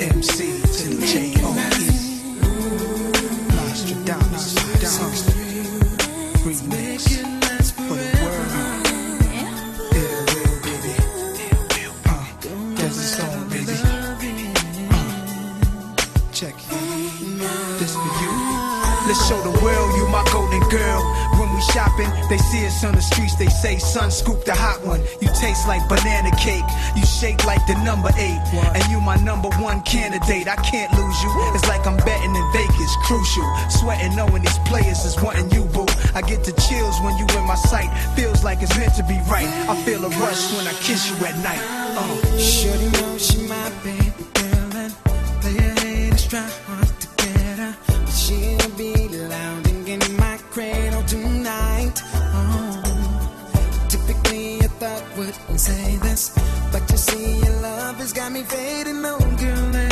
MC to the J-O-E. Nostradamus, shopping, they see us on the streets, they say, son, scoop the hot one. You taste like banana cake, you shake like the number eight. And you my number one candidate, I can't lose you. It's like I'm betting in Vegas, crucial. Sweating knowing these players is wanting you, boo. I get the chills when you in my sight, feels like it's meant to be right. I feel a rush when I kiss you at night. Uh. Shorty know she my baby say this, but you see your love has got me fading. No girl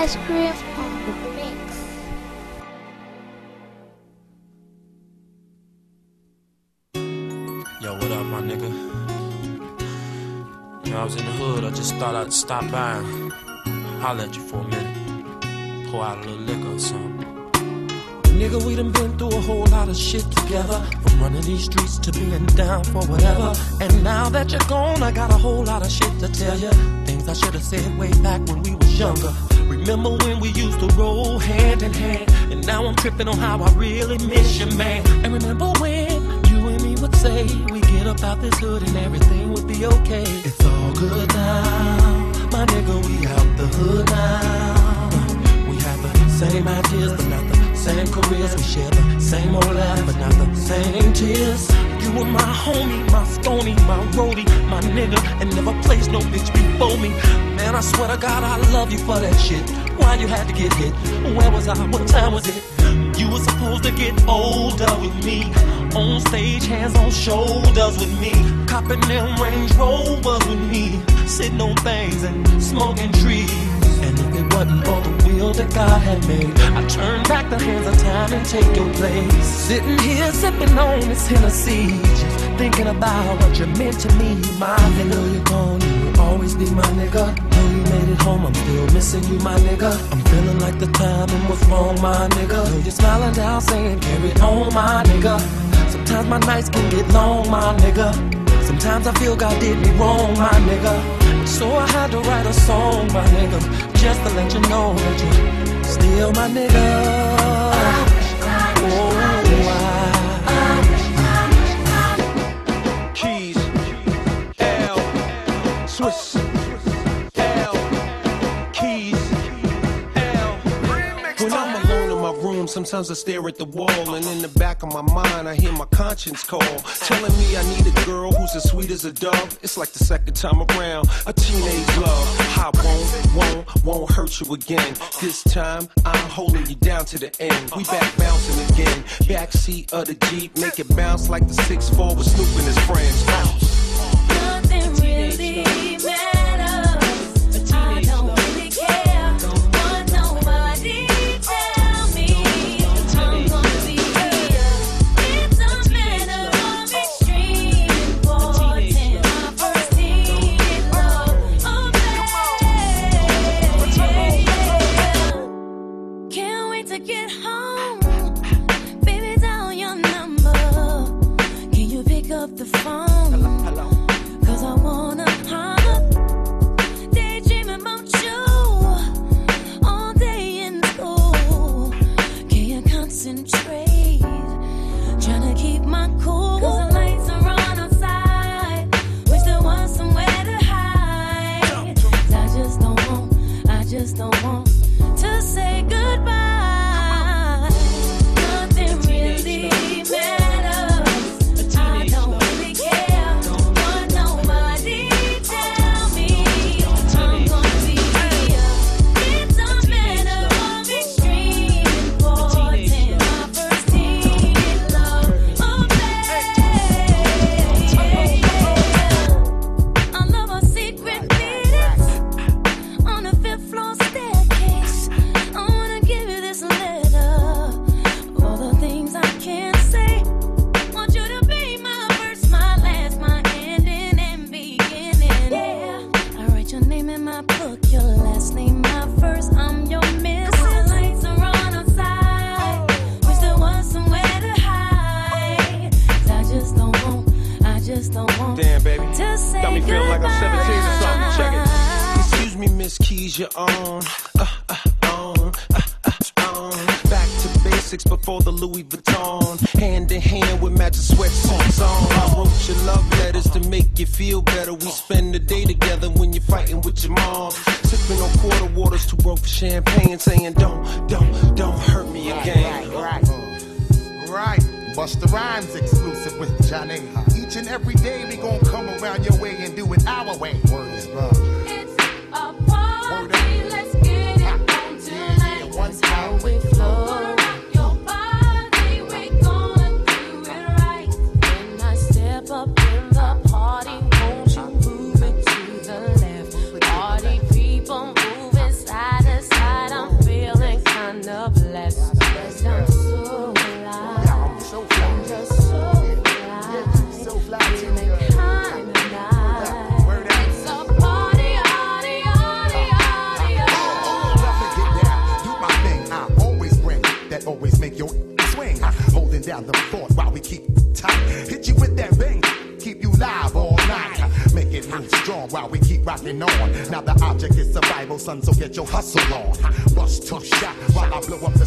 Ice Cream on the mix. Yo, what up, my nigga? You know, I was in the hood, I just thought I'd stop by and holler at you for a minute. Pour out a little liquor or something. Nigga, we done been through a whole lot of shit together. From running these streets to being down for whatever. And now that you're gone, I got a whole lot of shit to tell you. Things I should have said way back when we was younger. Remember when we used to roll hand in hand? And now I'm tripping on how I really miss you, man. And remember when you and me would say we get up out this hood and everything would be okay. It's all good now, my nigga. We out the hood now. We have the same ideas, but not the same careers. We share the same old laugh, but not the same tears. You were my homie, my stony, my roadie, my nigga, and never placed no bitch before me. Man, I swear to God, I love you for that shit. Why you had to get hit? Where was I? What time was it? You were supposed to get older with me. On stage, hands on shoulders with me. Copping them Range Rovers with me. Sitting on things and smoking trees. And if it wasn't for the will that God had made, I turn back the hands of time and take your place. Sitting here sipping on this Hennessy, just thinking about what you meant to me, my nigga. You're gone, you will always be my nigga. Though you made it home, I'm still missing you, my nigga. I'm feeling like the timing was wrong, my nigga. Though you're smiling down, saying carry on, my nigga. Sometimes my nights can get long, my nigga. Sometimes I feel God did me wrong, my nigga. So I had to write a song, my nigga, just to let you know that you're still my nigga. Sometimes I stare at the wall, and in the back of my mind, I hear my conscience call, telling me I need a girl who's as sweet as a dove. It's like the second time around, a teenage love. I won't, won't, won't hurt you again. This time, I'm holding you down to the end. We back bouncing again, backseat of the Jeep, make it bounce like the 6'4 with Snoop and his friends. Nothing really son, so get your hustle on. Bust tough shot while I blow up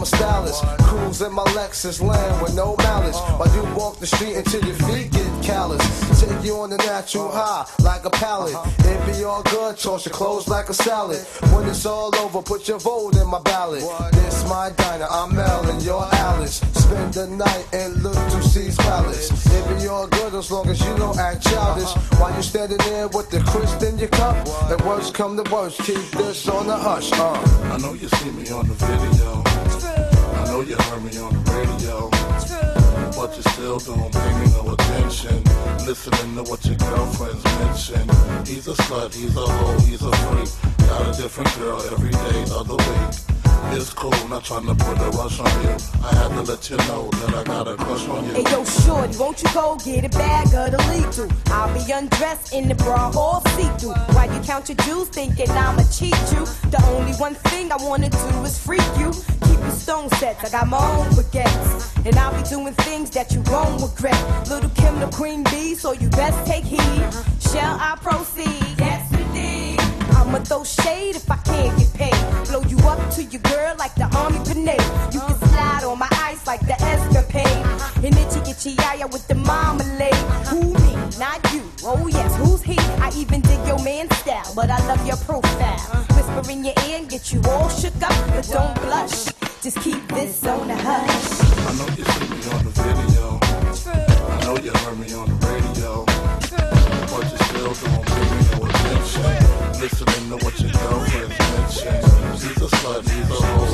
from a stylist. Cruise in my Lexus land with no malice. While you walk the street until your feet get callous. Take you on the natural high like a pallet. It be all good, toss your clothes like a salad. When it's all over, put your vote in my ballot. This my diner, I'm Mel and you're Alice. Spend the night in Little C's Palace. It be all good as long as you don't act childish. While you standing there with the crisp in your cup. And worst come to worst, keep this on the hush. Uh. I know you see me on the video. Know you heard me on the radio. But you still don't pay me no attention. Listening to what your girlfriends mention. He's a slut, he's a hoe, he's a freak. Got a different girl every day of the week. It's cool, not trying to put a rush on you. I had to let you know that I got a crush on you. Hey yo, shorty, won't you go get a bag of the lethal? I'll be undressed in the bra all see-through. While you count your jewels, thinking I'ma cheat you. The only one thing I wanna do is freak you. Keep your stone sets, I got my own baguettes. And I'll be doing things that you won't regret. Little Kim the queen bee, so you best take heed. Shall I proceed? I'ma throw shade if I can't get paid. Blow you up to your girl like the army grenade. You can slide on my ice like the escapade. And itchy itchy yaya with the marmalade. Who me? Not you. Oh yes, who's he? I even dig your man style, but I love your profile. Whisper in your ear and get you all shook up, but don't blush. Just keep this on the hush. I know you see me on the video. True. I know you heard me on the radio. True. But you still don't Listening to what your girlfriends mention. He's a slut, he's a hoe,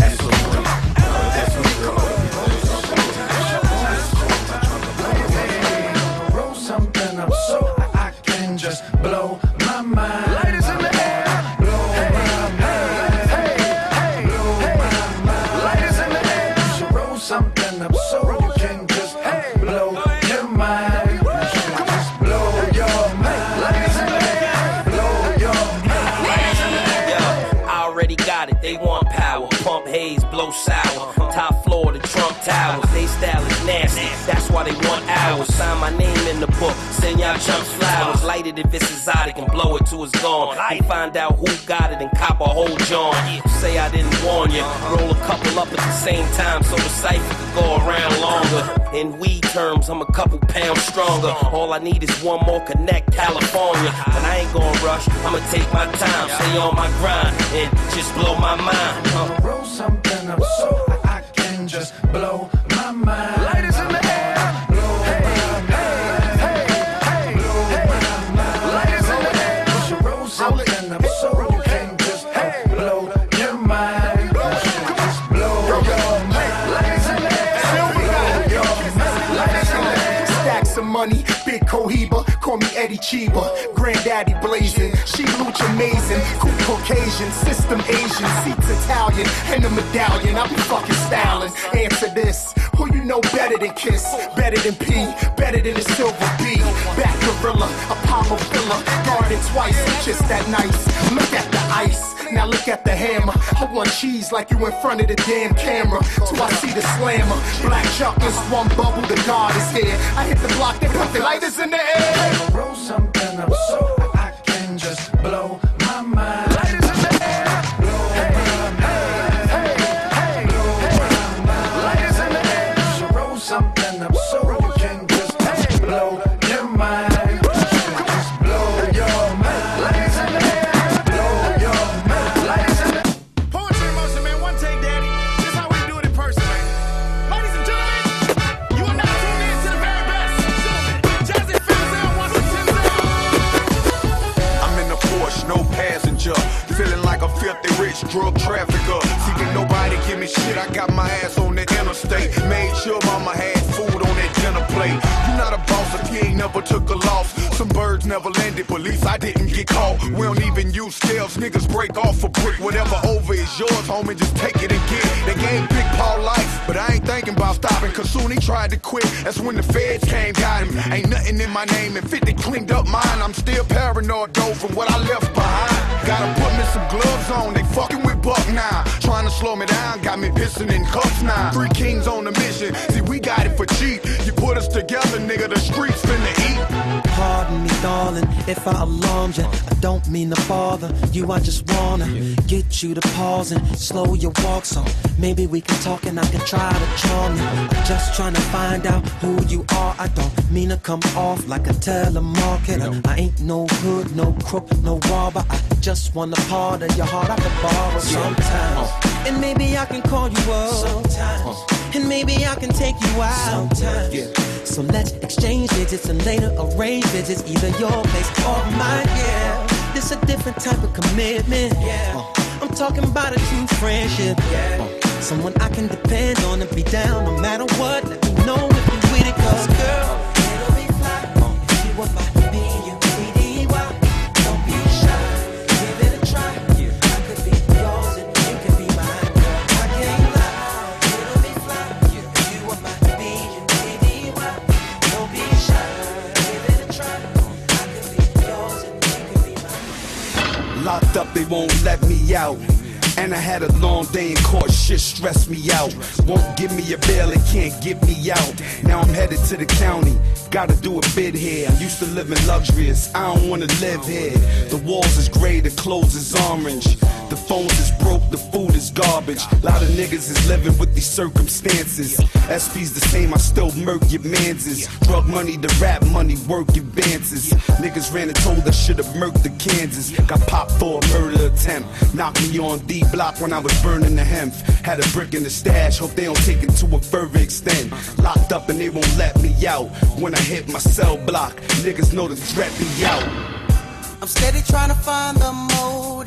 Sign my name in the book, send y'all chumps flowers. Light it if it's exotic and blow it till it's gone. They find out who got it and cop a whole John. Say I didn't warn you. Roll a couple up at the same time so the cipher could go around longer. In weed terms, I'm a couple pounds stronger. All I need is one more connect California. And I ain't gonna rush, I'ma take my time, stay on my grind, and just blow my mind. Roll something up so I can just blow my mind. Money, big Cohiba, call me Eddie Chiba. Granddaddy blazing, she luch amazing. Cool Caucasian, system Asian, seats Italian, and a medallion. I be fucking styling. Answer this. Who you know better than Kiss? Better than P, better than the Silver B. Back Gorilla, Apollo filler, guarded twice, just that nice. Look at the ice, now look at the hammer. I want cheese like you in front of the damn camera. Till I see the slammer. Black chuckers, one bubble, the guard is here. I hit the block, they put the lighters in the air. Roll something up so yours, homie, just take it and get it. Big Paul life, but I ain't thinking about stopping. Cause soon he tried to quit. That's when the feds came, got him. Ain't nothing in my name, and 50 cleaned up mine. I'm still paranoid though from what I left behind. Gotta put me some gloves on, they fucking with Buck now. Trying to slow me down, got me pissing in cuffs now. Three kings on a mission, see, we got it for cheap. You put us together, nigga, the streets finna darling, if I alarmed you. I don't mean to bother you. I just wanna get you to pause and slow your walk so maybe we can talk and I can try to charm you. I'm just trying to find out who you are. I don't mean to come off like a telemarketer. I ain't no hood, no crook, no robber. I just want a part of your heart I can borrow sometimes. Uh. And maybe I can call you up sometimes. And maybe I can take you out sometimes. So let's exchange digits and later arrange visits, either your place or mine. Yeah, this a different type of commitment. Yeah, uh, I'm talking about a true friendship. Yeah, uh, someone I can depend on and be down no matter what. Let me know if you with it, cause girl, won't let me out. And I had a long day in court, shit stressed me out. Won't give me a bail, it can't get me out. Now I'm headed to the county, gotta do a bid here. I'm used to living luxurious, I don't wanna live here. The walls is gray, the clothes is orange. The phones is broke, the food is garbage. lot of niggas is living with these circumstances. SP's the same, I still murk your manses. Drug money, the rap money, work advances. Niggas ran and told I should've murked the Kansas. Got popped for a murder attempt. Knocked me on D block when I was burning the hemp. Had a brick in the stash, hope they don't take it to a further extent. Locked up and they won't let me out. When I hit my cell block, niggas know the threat be out. I'm steady trying to find the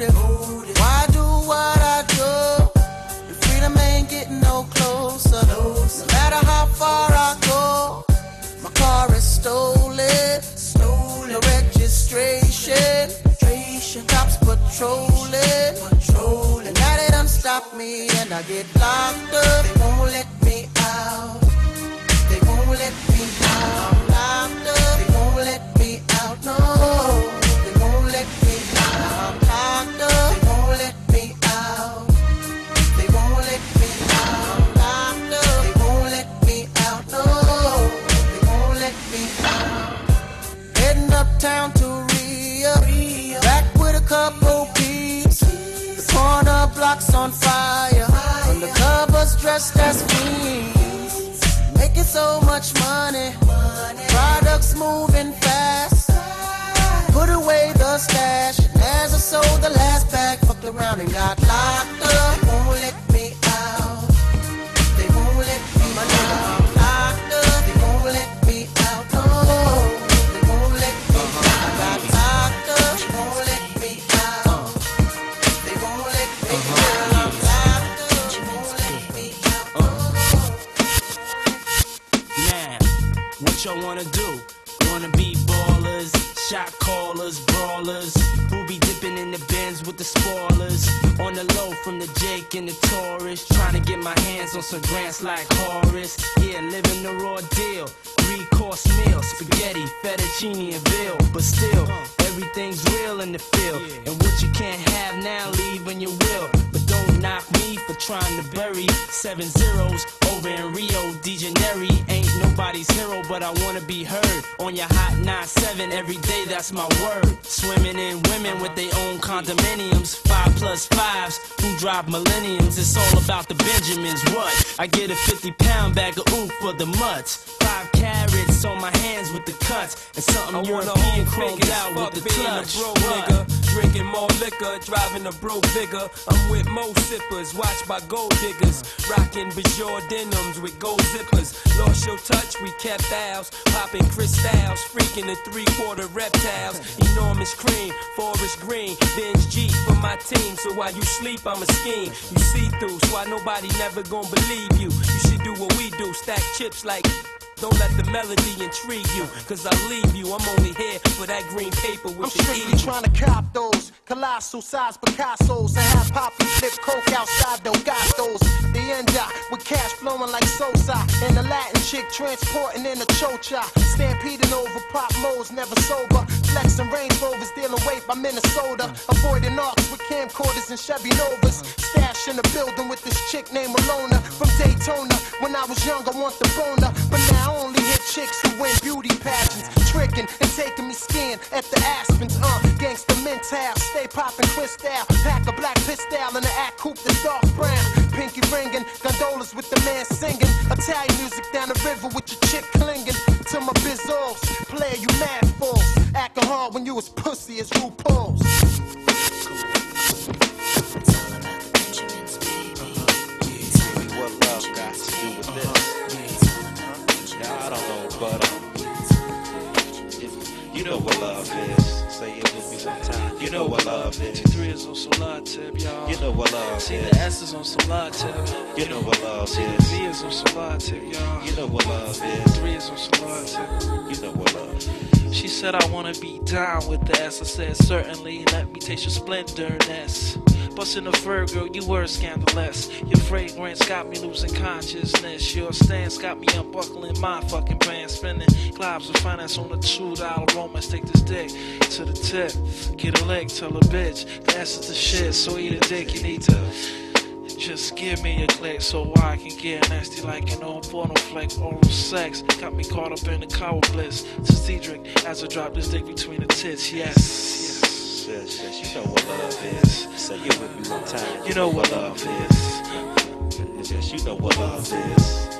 motive. Why do what I do? And freedom ain't getting no closer. No matter how far I go, my car is stolen. Stolen. No registration. Cops patrolling. Patrolling. Now they done stop me and I get locked up. They won't let me out. They won't let me out. By gold diggers. Rocking Bajor denims with gold zippers. Lost your touch, we kept ours. Popping crystals, freaking the three quarter reptiles. Enormous cream, forest green. Benz G for my team, so while you sleep, I'm a scheme. You see through, so why nobody never gonna believe you. You should do what we do, stack chips like. Don't let the melody intrigue you, cause I leave you. I'm only here for that green paper with I'm the strictly trying to cop those colossal size Picassos and have Poppy flip coke outside those. The end up with cash flowing like Sosa and the Latin chick transporting in a chocha. Stampeding over pop modes, never sober. Flexing Range Rovers, dealing weight by Minnesota. Avoiding arcs with camcorders and Chevy Novas. Stash in the building with this chick named Malona from Daytona. When I was young, I want the boner, but now Only hit chicks who win beauty pageants. Tricking and taking me skiing at the Aspens. Uh, gangsta mental, stay popping crystal. Pack a black pistol in the act coupe that's dark brown. Pinky ringing, gondolas with the man singing. Italian music down the river with your chick clinging to my bizzles. Player, you mad fools. Acting hard when you as pussy as RuPaul's. what love got to do with this? Yeah, I don't know, but um, you know what love is. Say it with me one time. You know what love is. T3 is on some live tip, y'all. You know what love See, is. the S is on some live tip. You know what love See, is. V is on some live tip, y'all. You know what love is. Three is on some live tip. You know what love is. She said, I wanna be down with the S. I said, certainly, let me taste your splendorness. Bustin' a fur girl, you were scandalous. Your fragrance got me losing consciousness. Your stance got me unbuckling my fucking pants. Spending globs of finance on a two dollar romance. Take this dick to the tip. Get a leg, tell a bitch. The S is the shit, so eat a dick, you need to. Just give me a click so I can get nasty like an old porno flick. Oral sex got me caught up in the cow bliss. To Cedric as I drop this dick between the tits. Yes, yes. Yes, yes, you know what love is. Say it with me one time. You know what love is. Yes, you know what love is.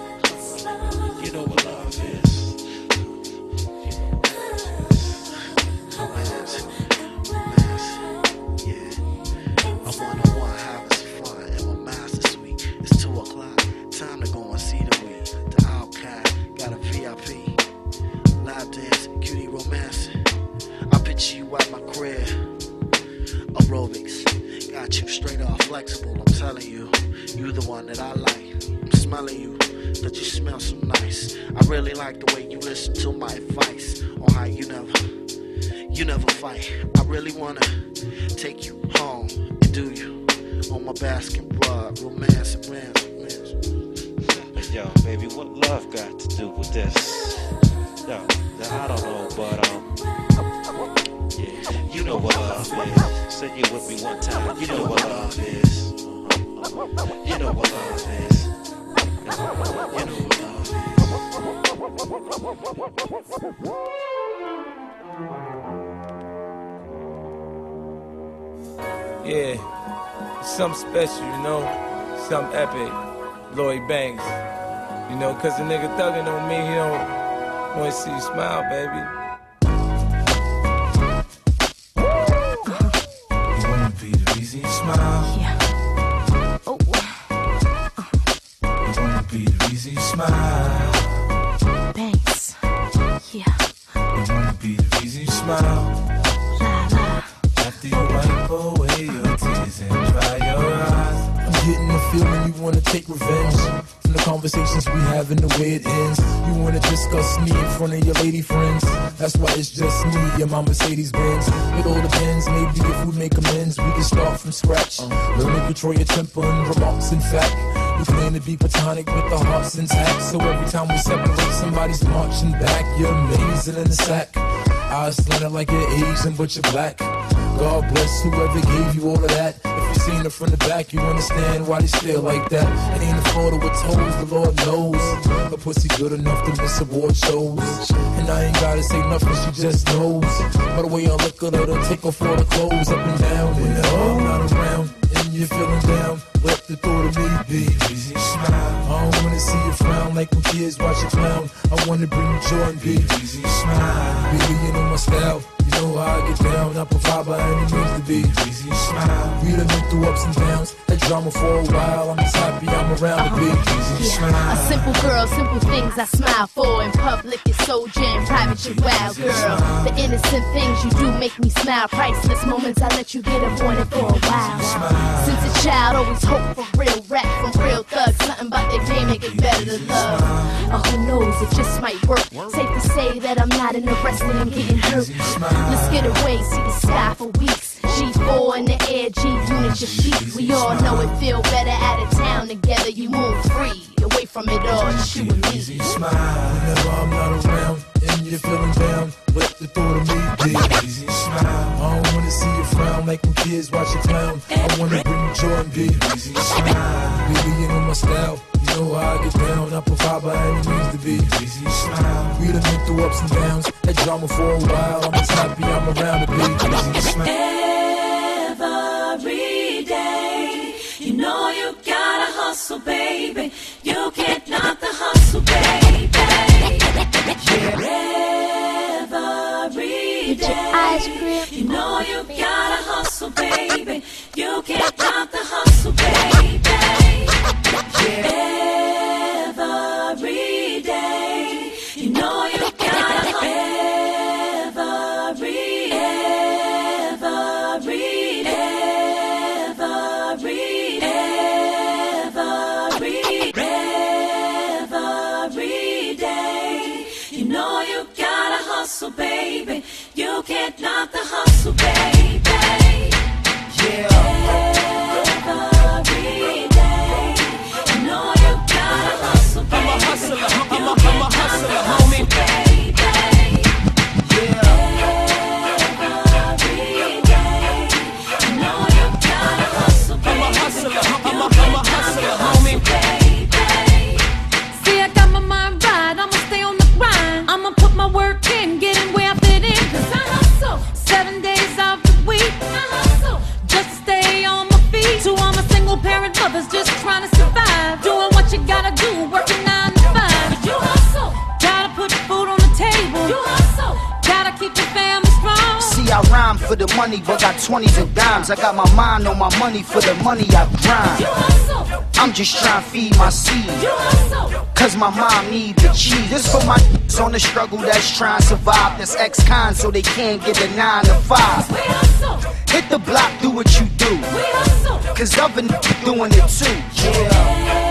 Cause the nigga thugging on me, he don't wanna see you smile, baby. Way it ends. You wanna discuss me in front of your lady friends. That's why it's just me and my Mercedes Benz. It all depends. Maybe if we make amends, we can start from scratch. Learn to control your temper and remarks. In fact, we claim to be platonic with the hearts intact. So every time we separate, somebody's marching back. You're amazing in the sack. Eyes slanted like you're Asian, but you're black. God bless whoever gave you all of that. You seen it from the back, you understand why they stare like that. It ain't a photo with toes, the Lord knows. A pussy good enough to miss award shows. And I ain't gotta say nothing, she just knows. By the way I look at her, to take off all the clothes up and down. When I'm not around, and you're feeling down. Let the thought of me be. Easy smile. I don't wanna see you frown like when kids watch you clown. I wanna bring you joy and be. Easy smile. Be know my style. Know how I get down. I provide by any means to be. Easy smile. We done been through ups and downs. That drama for a while. I'm just happy I'm around to be. Uh-huh. Easy smile. A simple girl, simple things I smile for. In public, it's so jam, private, you wild girl. The innocent things you do make me smile. Priceless moments I let you get avoided for a while. Since a child, always hope for real rap from real thugs. Nothing about their game make it better to love. Or uh, who knows, it just might work. Safe to say that I'm not interested in getting hurt. Let's get away, see the sky for weeks. G4 in the air, G unit your feet. We all know it feel better out of town together. You move free, away from it all, just you and me. Easy smile. Whenever I'm not around and you're feeling down, let the thought of me be. Easy smile. I don't wanna see you frown like when kids watch you clown. I wanna bring you joy and be. Easy smile. Baby, you know my style. You I get down. I provide by any means to be. Easy smile. We done been through ups and downs. That drama for a while. I'm just happy I'm around to be. Easy smile. Every day, you know you gotta hustle, baby. You can't knock the hustle, baby. Every Get your ice day, cream you know you gotta hustle, baby. You can't knock the hustle, I rhyme for the money, but got 20s and dimes. I got my mind on my money for the money I grind. I'm just trying to feed my seed. Cause my mom need the cheese. This for my on the struggle that's trying to survive. That's ex-con so they can't get a 9 to 5. Hit the block, do what you do. Cause I've been doing it too. Yeah.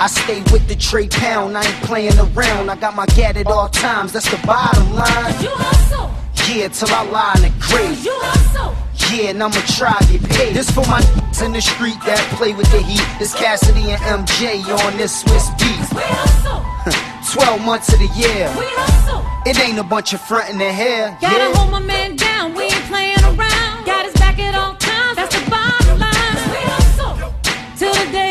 I stay with the Trey Pound, I ain't playing around. I got my gat at all times, that's the bottom line. You hustle. Yeah, till I lie in the grave. You hustle. Yeah, and I'ma try get paid. This for my n***s in the street that play with the heat. This Cassidy and MJ on this Swizz beat. We hustle. 12 months of the year. We hustle. It ain't a bunch of frontin' in hair. Gotta yeah. hold my man down, we ain't playing around. Got his back at all times, that's the bottom line. We hustle. Till the day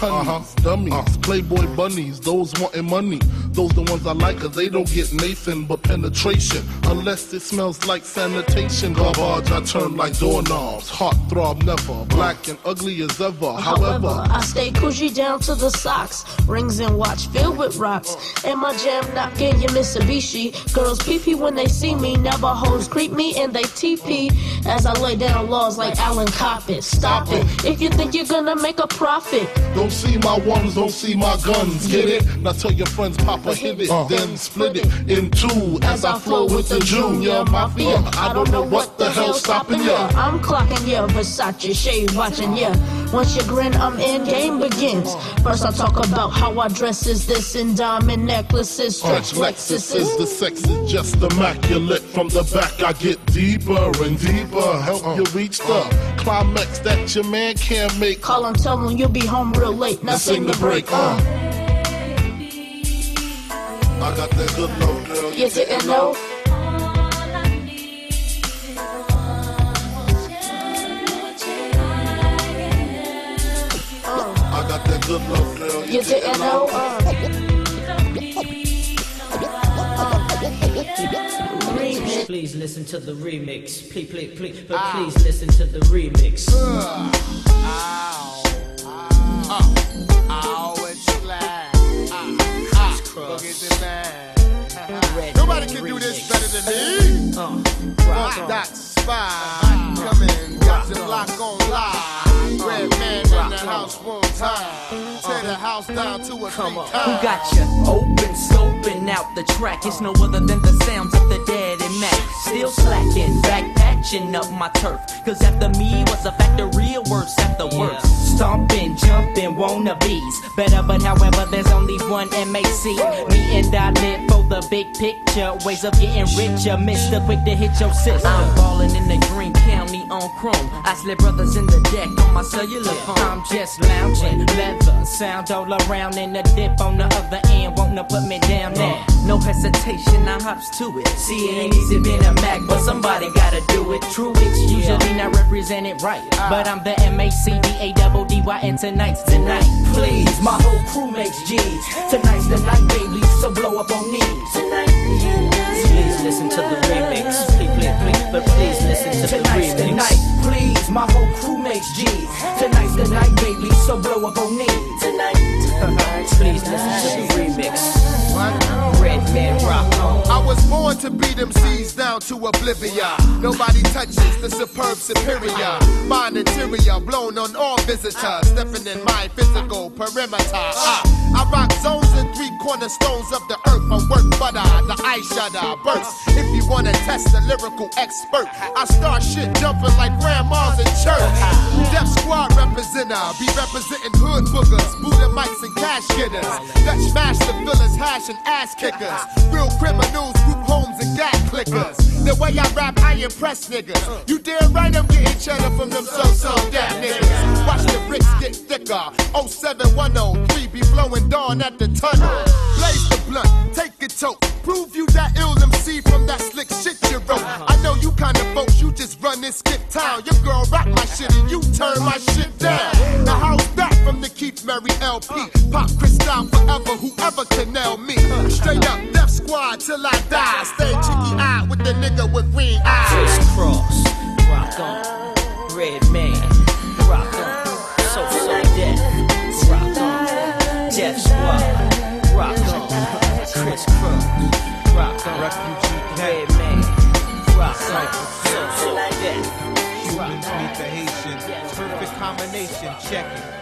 honeys, uh-huh. dummies, uh-huh. playboy bunnies, those wanting money. Those the ones I like, cause they don't get Nathan but penetration. Unless it smells like sanitation. Garbage, I turn like doorknobs. Heart throb never, black and ugly as ever. However, However, I stay Coogi down to the socks, rings and watch filled with rocks, and my jam knocking your Mitsubishi. Girls pee when they see me, never hoes creep me and they TP as I lay down laws like Alan Coppet. Stop it if you think you're gonna make a profit. don't see my ones, don't see my guns. Get it? Now tell your friends, Papa hit it, then split it in two as I flow with the Junior Mafia. I don't know what the hell's stopping ya. I'm clocking ya, Versace shade watching ya. Once you grin, I'm in, game begins. First I talk about how I dress is this in diamond necklaces, stretch Lexus Lexuses. is the sex is just immaculate. From the back, I get deeper and deeper. Help you reach the climax that your man can't make. Call him, tell him you'll be home real late. Now Now sing the break. uh. Uh. I got that good love, girl. You didn't know? I got that good love, girl. You didn't know? Uh. Please listen to the remix. Please, please, please, but please listen to the remix. Ah. Ah. Ah. Nobody can do this better than me. Uh, that spy. Come in, got your lock on live. Red man in the house one time. Tear the house down to a Come on. three Who got you open, out the track? It's no other than the sounds of the dead and Mac. Still slacking, back patching up my turf. Cause after me was a factory of worse after worse. Stomping, jumping, wannabes. Better, but however, there's only one MAC. Me and I live for the big picture. Ways of getting richer. Mr. Quick to hit your sister. Uh. I'm ballin' in the Green County on chrome. I slip brothers in the deck on my cellular phone. I'm just lounging, leather, sound all around, and the dip on the other end. Wanna put me down there? No hesitation, I hops to it. See, it ain't easy being a Mac, but somebody gotta do it. True, it's usually not represented right. But I'm the M A C D A double D Y, and tonight's tonight. Please, my whole crew makes G's. Tonight's the night, baby, so blow up on me. Tonight, please listen to the remix. Please, please, please, but please listen to the remix. Tonight's the night, please, my whole crew makes G's. Tonight's the night, baby, so blow up on me. Tonight, please listen to the remix. Man rock on. I was born to beat them seas down to oblivion. Nobody touches the superb superior. Mind interior blown on all visitors. Stepping in my physical perimeter. Ah, I rock zones and three cornerstones of the earth. I work butter, the ice shutter burst. If you wanna test a lyrical expert, I start shit jumping like grandmas in church. Def Squad representer, be representing hood boogers, Buddha mics and cash getters. Dutch master fillers, hash and ass kickers. Real criminals, group homes and gat clickers. The way I rap, I impress niggas. You damn right I'm getting cheddar from them so-so dead niggas. Watch the bricks get thicker. 07103 be blowing dawn at the tunnel. Blaze the blunt, take a toke. Prove you that ill MC from that slick shit you wrote. I know you kind of folks, you just run this skip town. Your girl rock my shit and you turn my shit down. Now how's that from the Keith Murray LP? Pop Crystal forever, whoever can nail me. Straight up, Def Squad till I die. Stay cheeky eyed with the nigga with green eyes. Kris Kross, rock on. Redman, rock on. So So Def, rock on. Def Squad, rock on. Kris Kross, rock on. Refugee Red man, rock on. So So Def, Cubans meet the Haitians. Perfect combination. Check it.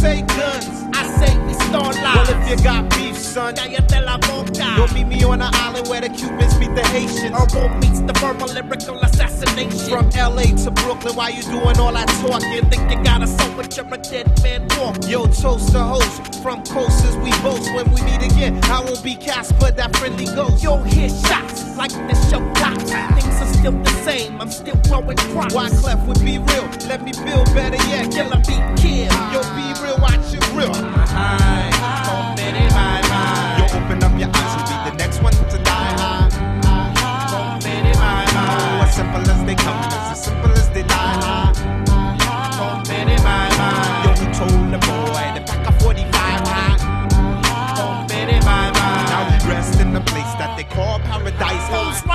Say guns, I say we start live. Well, if you got beef, son, don't meet me on the island where the Cubans meet the Haitians. Herbal meets the verbal lyrical assassination. From LA to Brooklyn, why you doing all that talking? Think you got a soul, but you're a dead man walking. Yo, toast to host. From coast as we boast when we meet again. I won't be Casper, that friendly ghost. You'll hear shots like the show tops. Still the same, I'm still growing crops. Wyclef would be real? Let me build better yet. Killer be killed. Yo, be real, watch it real. Yo, open up your eyes be the next one to die. Oh, as simple as they come, it's as simple as they lie. Yo, who told the boy to pack a 45 high? Now rest in the place that they call paradise.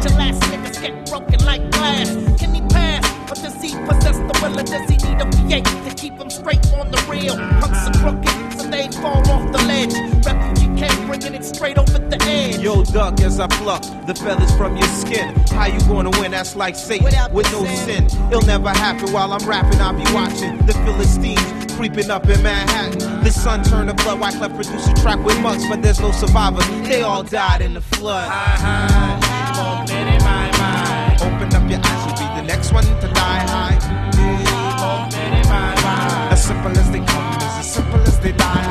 Last. Fragile ass niggas get broken like glass. Can he pass? Or does he possess the will or does he need a V8 to keep him straight on the rail? Punks are crooked, so they fall off the ledge. Refugee camp bringing it straight over the edge. Yo, duck, as I pluck the feathers from your skin. How you gonna win? That's like Satan with no sin. It'll never happen while I'm rapping. I'll be watching the Philistines creeping up in Manhattan. The sun turned to blood. Wyclef produced a track with mugs, but there's no survivors. They all died in the flood. Open up your eyes, you'll be the next one to die high. As simple as they come, as simple as they die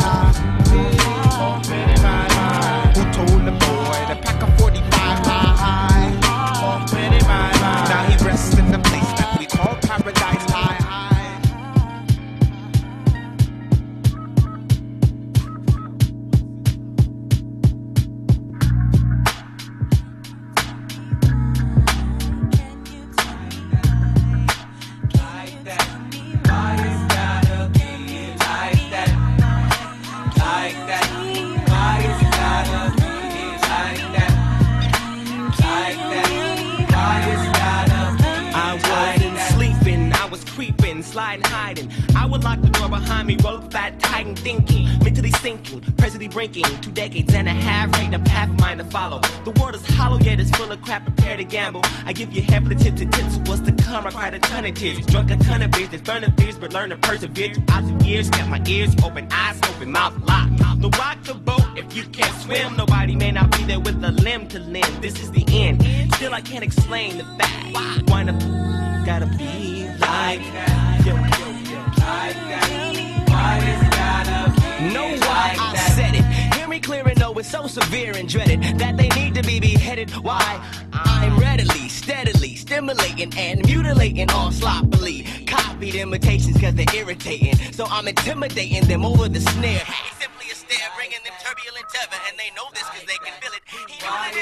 would lock the door behind me, roll up fat, tighten, thinking, mentally sinking, presently breaking. two decades and a half, ain't a path of mine to follow. The world is hollow, yet it's full of crap, prepare to gamble. I give you half the tips and tips, what's to come? I cried a ton of tears, drunk a ton of beers, there's burning fears, but learn to persevere throughout the years. Kept my ears open, eyes open, mouth locked. No rock the boat if you can't swim. Nobody may not be there with a limb to limb. This is the end. Still, I can't explain the fact. Why? The gotta be like that? Know why I said it. Hear me clear and know it's so severe and dreaded that they need to be beheaded. Why? I'm readily, steadily stimulating and mutilating all sloppily. Copied imitations cause they're irritating. So I'm intimidating them over the snare. Simply a stare, bringing them turbulent tether, and they know this cause they can I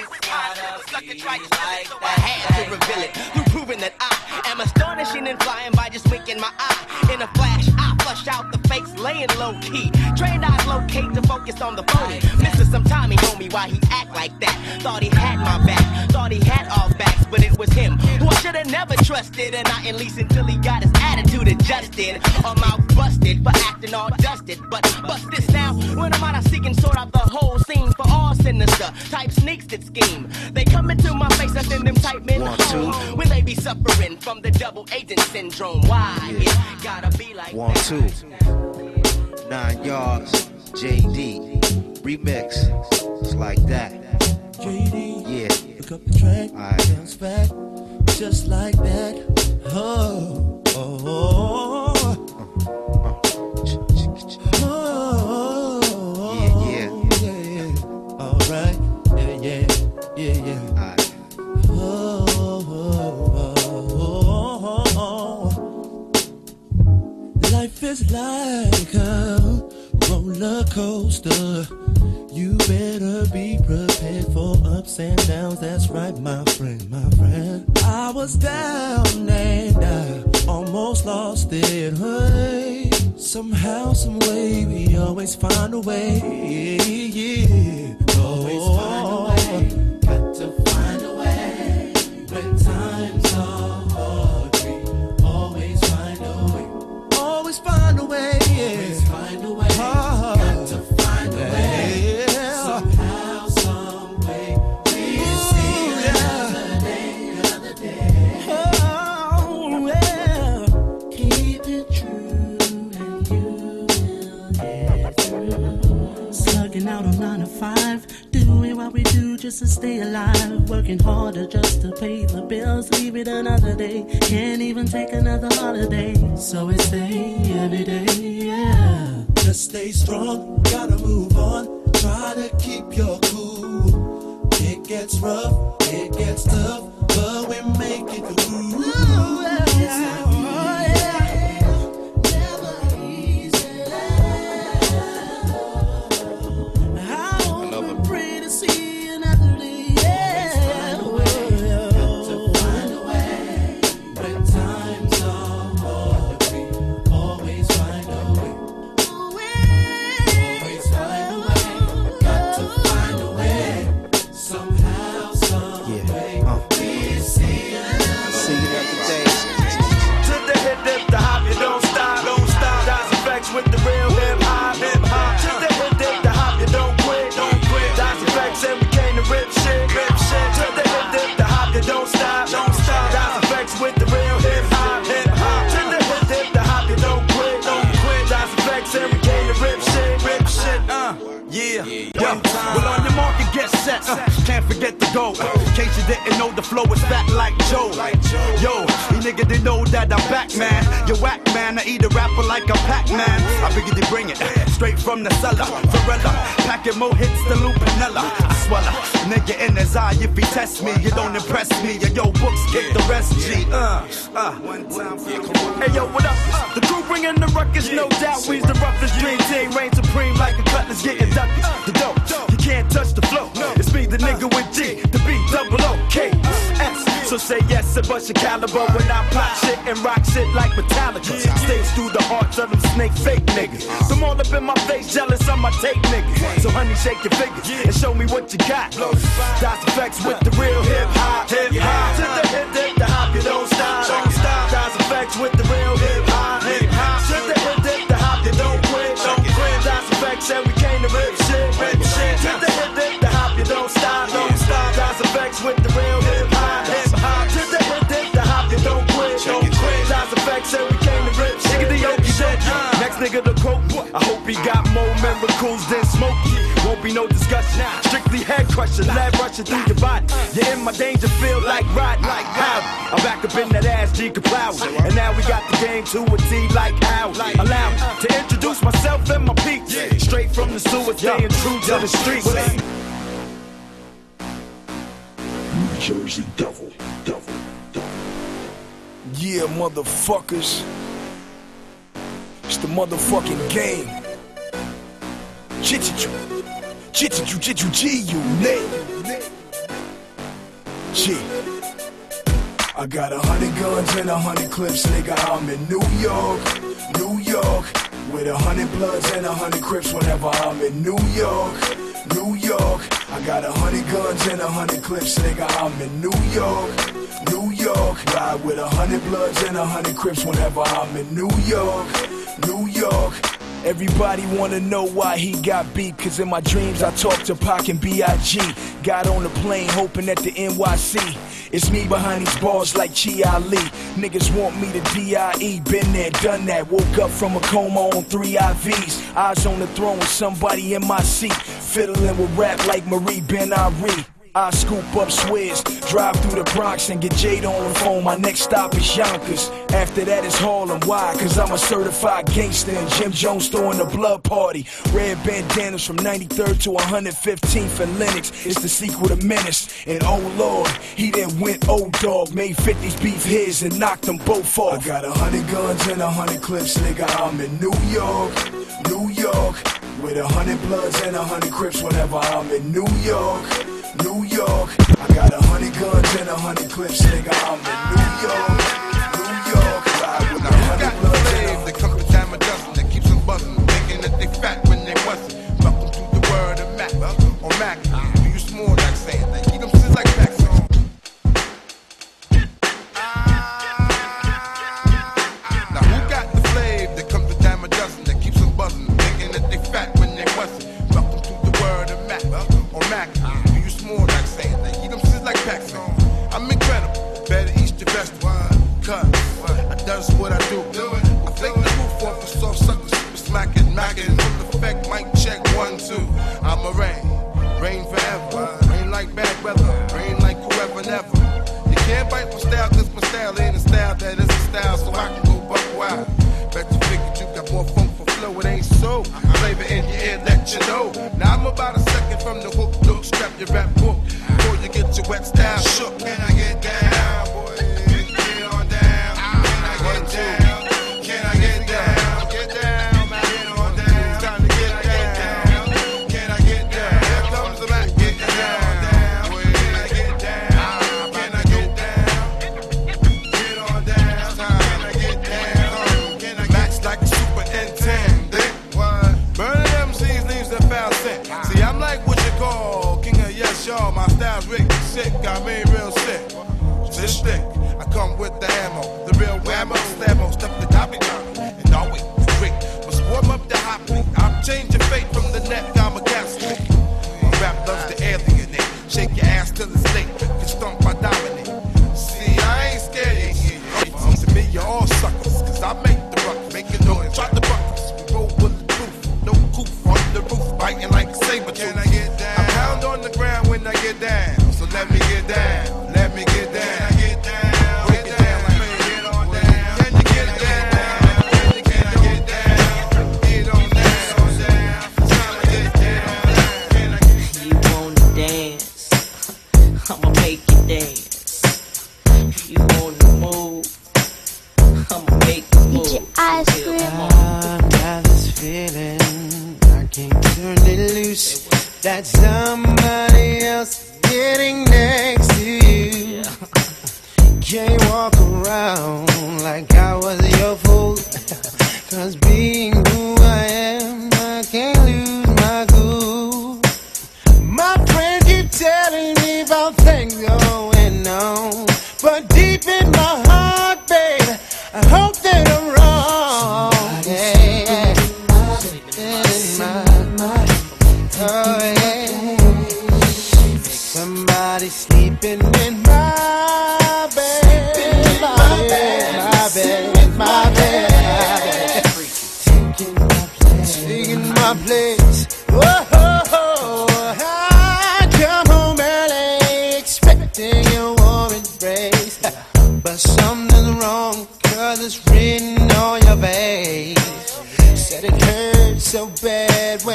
had to reveal it. Through proving that I am astonishing and flying by just winking my eye. In a flash, I flush out the fakes, laying low key. Trained eyes locate to focus on the phony. Missing some time, he told me why he act like that. Thought he had my back, thought he had all backs, but it was him who I should have never trusted. And not at least until he got his attitude adjusted. Or mouth busted for acting all dusted. But bust this now, when I'm out, I seek and sort out the whole scene for all sinister type sneaks that scheme. They come into my face, I send them type men One, two. home. When they be suffering from the double agent syndrome. Why? It gotta be like One, that. two. Nine yards. JD. Remix. It's like that. JD. Yeah. Pick up the track. Alright. Bounce back. Just like that. Oh. Oh. Oh. Yeah, yeah. yeah. All right. Yeah, yeah. Yeah, yeah. Oh, oh, oh, oh, oh. Life is like a roller coaster. You better be prepared for ups and downs. That's right, my friend, my friend. I was down and I almost lost it. Hey, somehow, some way, we always find a way. Yeah, always find just to stay alive. Working harder just to pay the bills. Leave it another day. Can't even take another holiday. So we stay every day, yeah. Just stay strong, gotta move on. Try to keep your cool. It gets rough, it gets tough, but we make it through. Another nigga to quote. I hope he got more miracles than Smokey. Won't be no discussion. Strictly head crushing, lead rushing through your body. You're in my danger field like riding like how. I'm back up in that ass G Kaplow. And now we got the game to a T like how. Allow me to introduce myself and my peeps. Straight from the sewer, staying true to the streets. New Jersey Devil, Devil, Devil. Yeah, motherfuckers. The motherfucking game. Jitiju. Jitiju, Jitiju, G, you name. G. I got a hundred guns and a hundred clips, nigga. I'm in New York, New York. With a hundred bloods and a hundred crips whenever I'm in New York, New York. I got a hundred guns and a hundred clips, nigga. I'm in New York, New York. Ride with a hundred bloods and a hundred crips whenever I'm in New York, New York. Everybody wanna know why he got beat, cause in my dreams I talk to Pac and B.I.G. Got on the plane hoping at the NYC. It's me behind these bars like Chi Ali. Niggas want me to D.I.E. Been there, done that. Woke up from a coma on three IVs. Eyes on the throne with somebody in my seat. Fiddling with rap like Marie Ben Ari. I scoop up swears, drive through the Bronx and get Jade on the phone. My next stop is Yonkers. After that is Harlem. Why? Cause I'm a certified gangster and Jim Jones throwing the blood party. Red bandanas from 93rd to 115th and Lenox. It's the sequel to Menace. And oh lord, he then went old dog, made 50s beef his and knocked them both off. I got a hundred guns and a hundred clips, nigga. I'm in New York, New York. With a hundred bloods and a hundred crips whenever I'm in New York, New York. I got a hundred guns and a hundred clips, nigga. I'm in New York, New York. Ride with a hundred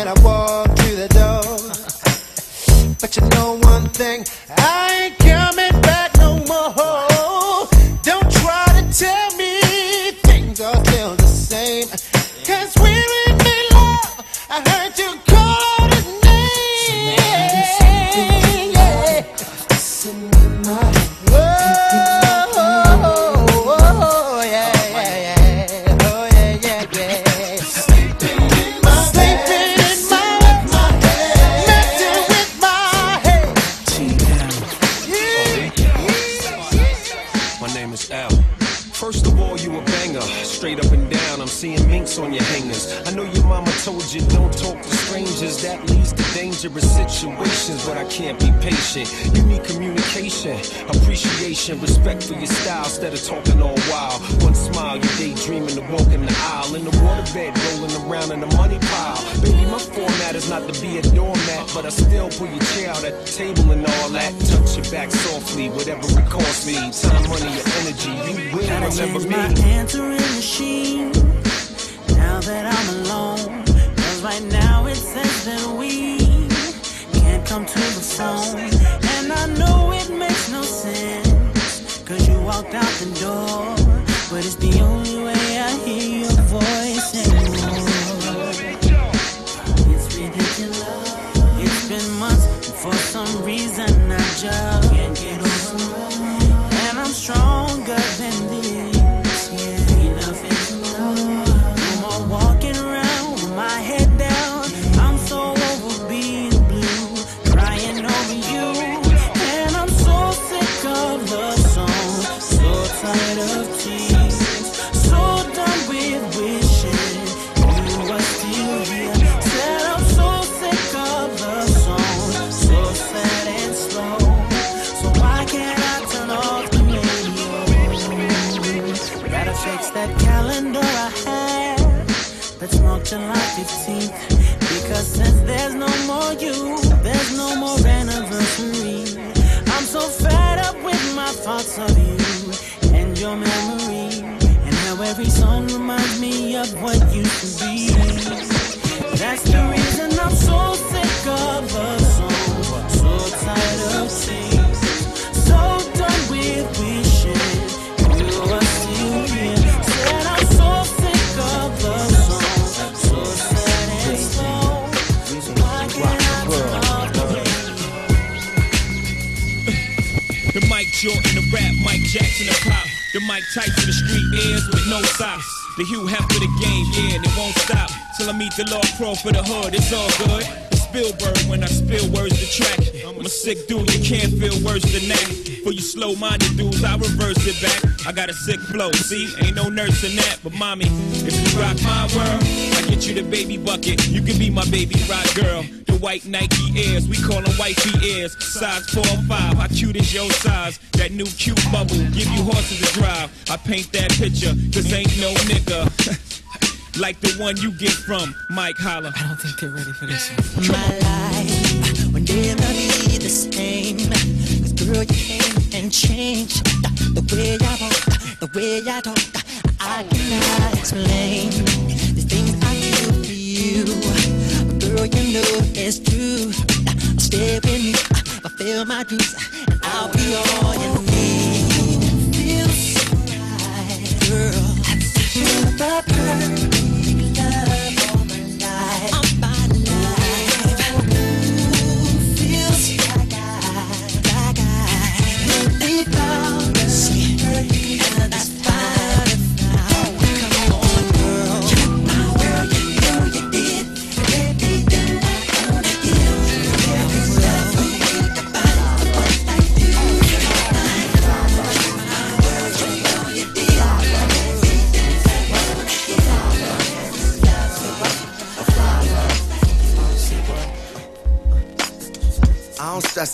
when I walk through the door. but you know one thing, I ain't remember me. The Hugh Hef for the game, yeah, and it won't stop. Till I meet the Lord Pro for the hood, it's all good. Spielberg when I spill words to track. I'm a sick dude, you can't feel worse than that. For you slow minded dudes, I reverse it back. I got a sick flow, see? Ain't no nurse in that, but mommy, if you rock my world, I get you the baby bucket. You can be my baby rock girl. The white Nike Airs, we call them wifey ears. Size 4 or 5, how cute is your size? That new cute bubble, give you horses to drive. I paint that picture, cause ain't no nigga. like the one you get from Mike Holler. I don't think they're ready for this one. my life will never be the same. Cause girl, you came and changed the way I walk, the way I talk. I cannot explain Girl, you know it's true. Stay with me, fulfill my dreams, and I'll be all you need. Feels so right, girl. You're the perfect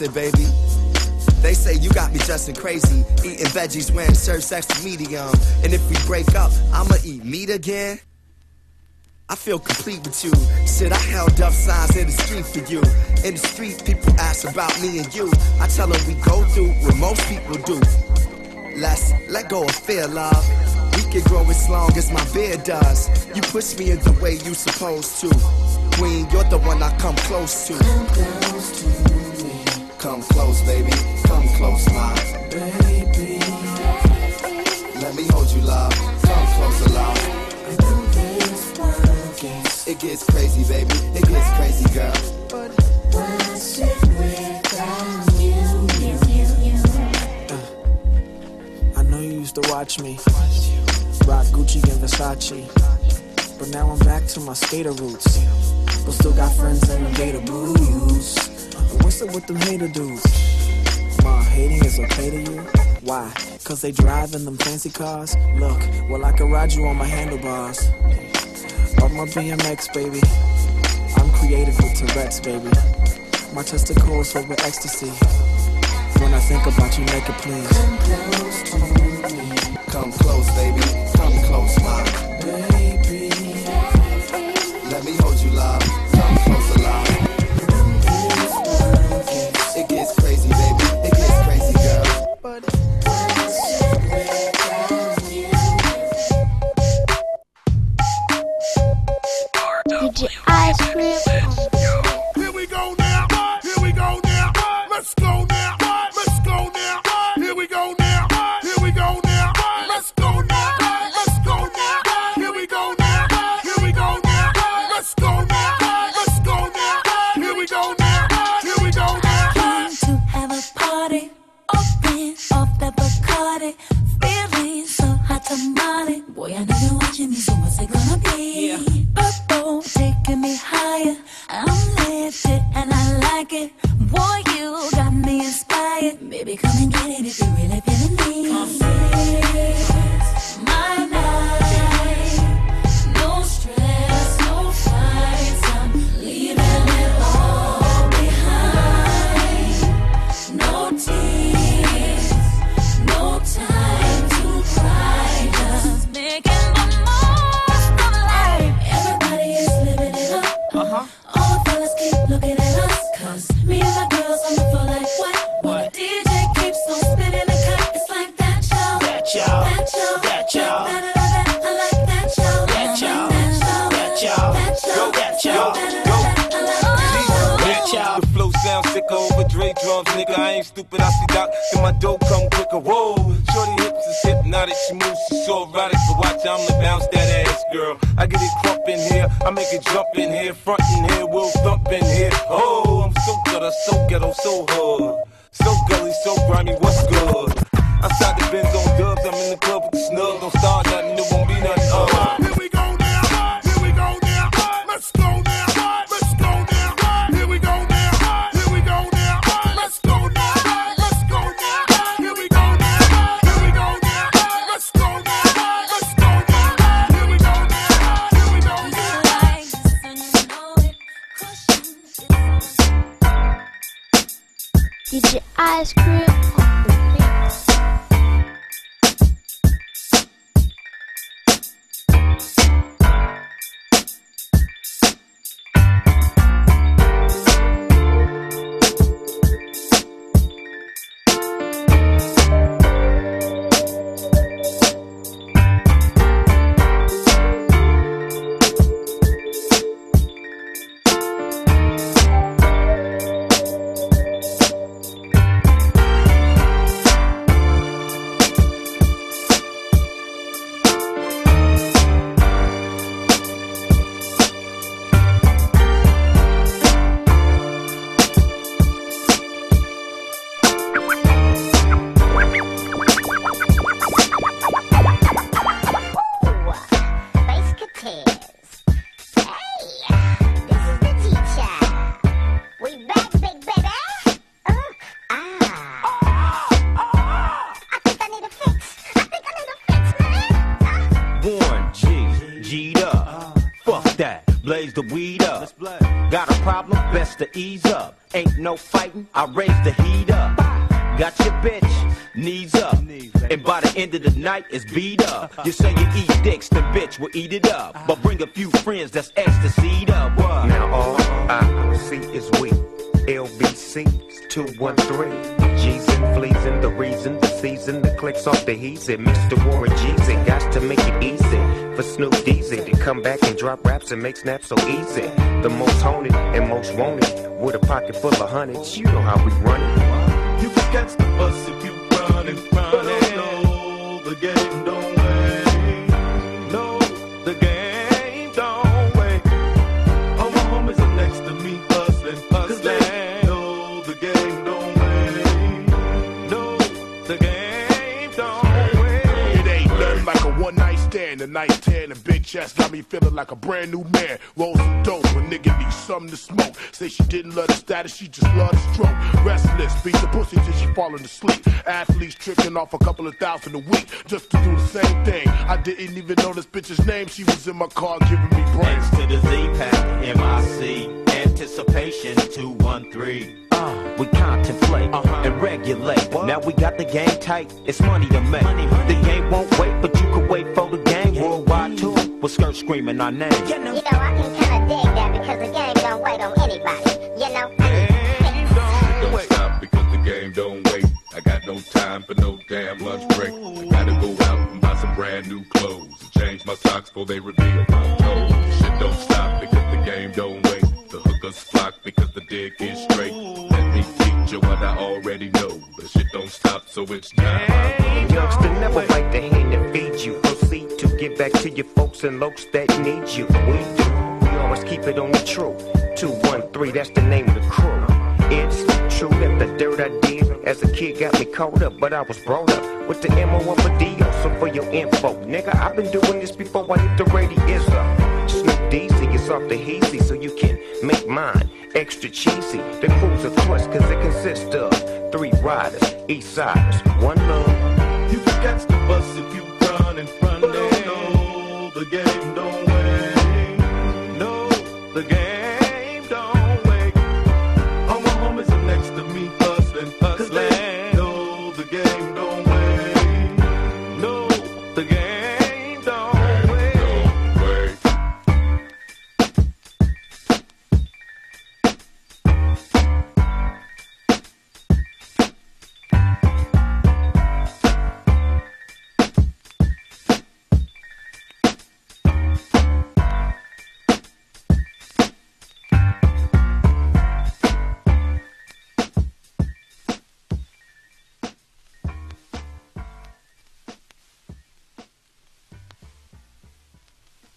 Baby. They say you got me dressing crazy, eating veggies, wearing shirts extra medium. And if we break up, I'ma eat meat again. I feel complete with you. Shit, I held up signs in the street for you. In the street, people ask about me and you. I tell them we go through what most people do. Let's let go of fear, love. We can grow as long as my beard does. You push me in the way you supposed to. Queen, you're the one I come close to. Come close, baby. Come close, my baby. Let me hold you, love. Come closer, love. It gets crazy, baby. It gets crazy, girl. I know you used to watch me rock Gucci and Versace, but now I'm back to my skater roots. But still got friends in the gator blues. What's up with them hater dudes? Ma, hating is okay to you? Why? Cause they drive in them fancy cars? Look, well, I can ride you on my handlebars. Of my BMX, baby. I'm creative with Tourette's, baby. My testicles filled with ecstasy. When I think about you make it please. Come close, baby. Come close, girls keep looking at us. Cause me and my girls on the floor like what? What? The DJ keeps on spinning the cut. It's like that, y'all. That, y'all. That, y'all. That, y'all. I like that, y'all. That, y'all. That, y'all. That, y'all. That, y'all. The flow sounds sicker over Dre drums, nigga. I ain't stupid, I see Doc. and my dough come quicker. Whoa, shorty hips is hypnotic. She moves, she's so erotic. So watch, I'ma bounce that. I get it crump in here, I make it jump in here, front in here, we'll thump in here. Oh, I'm so gutter, so ghetto, so hood. So gully, so grimy, what's good? Outside the Benz on dubs, I'm in the club with the snug. End of the night, is beat up. You say you eat dicks, the bitch will eat it up. But bring a few friends that's ecstasy up. What? Now all I see is we. LBC's 213. G's and fleas and the reason, the season, the clicks off the heezy. Mr. Warren G's it got to make it easy for Snoop Deezy to come back and drop raps and make snaps so easy. The most haunted and most wanted with a pocket full of hundreds. You know how we run it. You can catch the bus if you run and run it. No, the game don't tan and big chest got me feeling like a brand new man. Roll some dope when nigga need something to smoke. Say she didn't love the status, she just loved the stroke. Restless, beat the pussy till she falling asleep. Athletes tricking off a couple of thousand a week just to do the same thing. I didn't even know this bitch's name. She was in my car giving me brains. to the Z-Pack, MIC, anticipation 213. Uh, we contemplate and regulate. Now we got the game tight, it's money to make. The game won't screaming our name. You know, I can caught